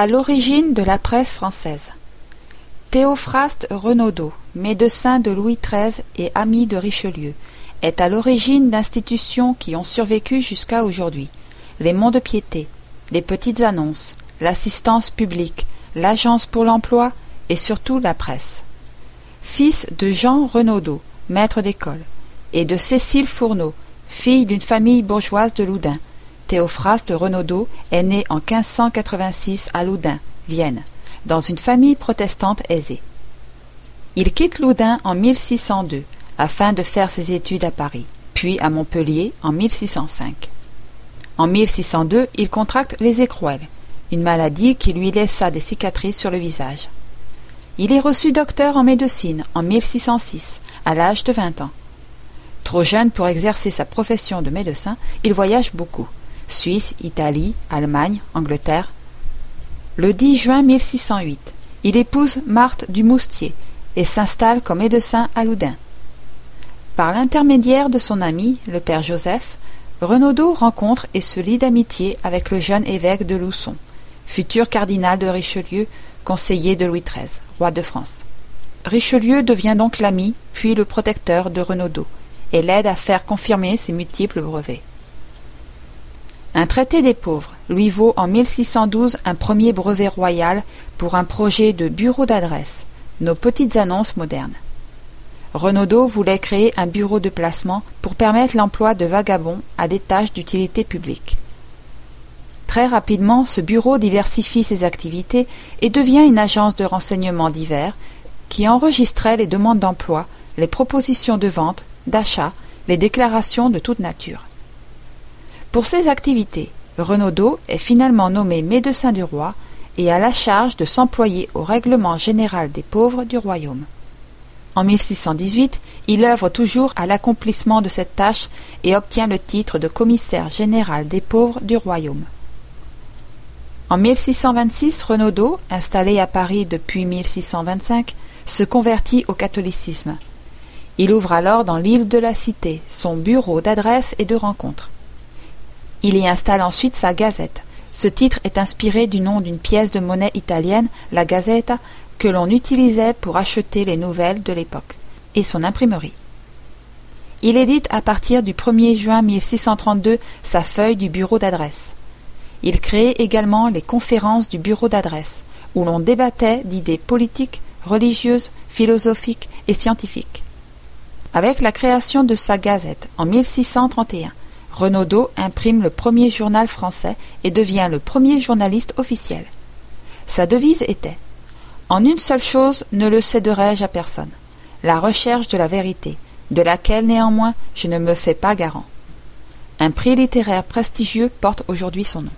À l'origine de la presse française. Théophraste Renaudot, médecin de Louis XIII et ami de Richelieu, est à l'origine d'institutions qui ont survécu jusqu'à aujourd'hui. Les monts de piété, les petites annonces, l'assistance publique, l'agence pour l'emploi et surtout la presse. Fils de Jean Renaudot, maître d'école, et de Cécile Fourneau, fille d'une famille bourgeoise de Loudun, Théophraste Renaudot est né en 1586 à Loudun, Vienne, dans une famille protestante aisée. Il quitte Loudun en 1602 afin de faire ses études à Paris, puis à Montpellier en 1605. En 1602, il contracte les écrouelles, une maladie qui lui laissa des cicatrices sur le visage. Il est reçu docteur en médecine en 1606, à l'âge de vingt ans. Trop jeune pour exercer sa profession de médecin, il voyage beaucoup. Suisse, Italie, Allemagne, Angleterre. Le 10 juin 1608, il épouse Marthe du Moustier et s'installe comme médecin à Loudun. Par l'intermédiaire de son ami, le père Joseph, Renaudot rencontre et se lie d'amitié avec le jeune évêque de Luçon, futur cardinal de Richelieu, conseiller de Louis XIII, roi de France. Richelieu devient donc l'ami, puis le protecteur de Renaudot, et l'aide à faire confirmer ses multiples brevets. Un traité des pauvres lui vaut en 1612 un premier brevet royal pour un projet de bureau d'adresse, nos petites annonces modernes. Renaudot voulait créer un bureau de placement pour permettre l'emploi de vagabonds à des tâches d'utilité publique. Très rapidement, ce bureau diversifie ses activités et devient une agence de renseignements divers qui enregistrait les demandes d'emploi, les propositions de vente, d'achat, les déclarations de toute nature. Pour ces activités, Renaudot est finalement nommé médecin du roi et a la charge de s'employer au règlement général des pauvres du royaume. En 1618, il œuvre toujours à l'accomplissement de cette tâche et obtient le titre de commissaire général des pauvres du royaume. En 1626, Renaudot, installé à Paris depuis 1625, se convertit au catholicisme. Il ouvre alors dans l'île de la Cité son bureau d'adresse et de rencontre. Il y installe ensuite sa gazette. Ce titre est inspiré du nom d'une pièce de monnaie italienne, la Gazzetta, que l'on utilisait pour acheter les nouvelles de l'époque, et son imprimerie. Il édite à partir du 1er juin 1632 sa feuille du bureau d'adresse. Il crée également les conférences du bureau d'adresse, où l'on débattait d'idées politiques, religieuses, philosophiques et scientifiques. Avec la création de sa gazette en 1631, Renaudot imprime le premier journal français et devient le premier journaliste officiel. Sa devise était En une seule chose ne le céderai-je à personne la recherche de la vérité, de laquelle néanmoins je ne me fais pas garant. Un prix littéraire prestigieux porte aujourd'hui son nom.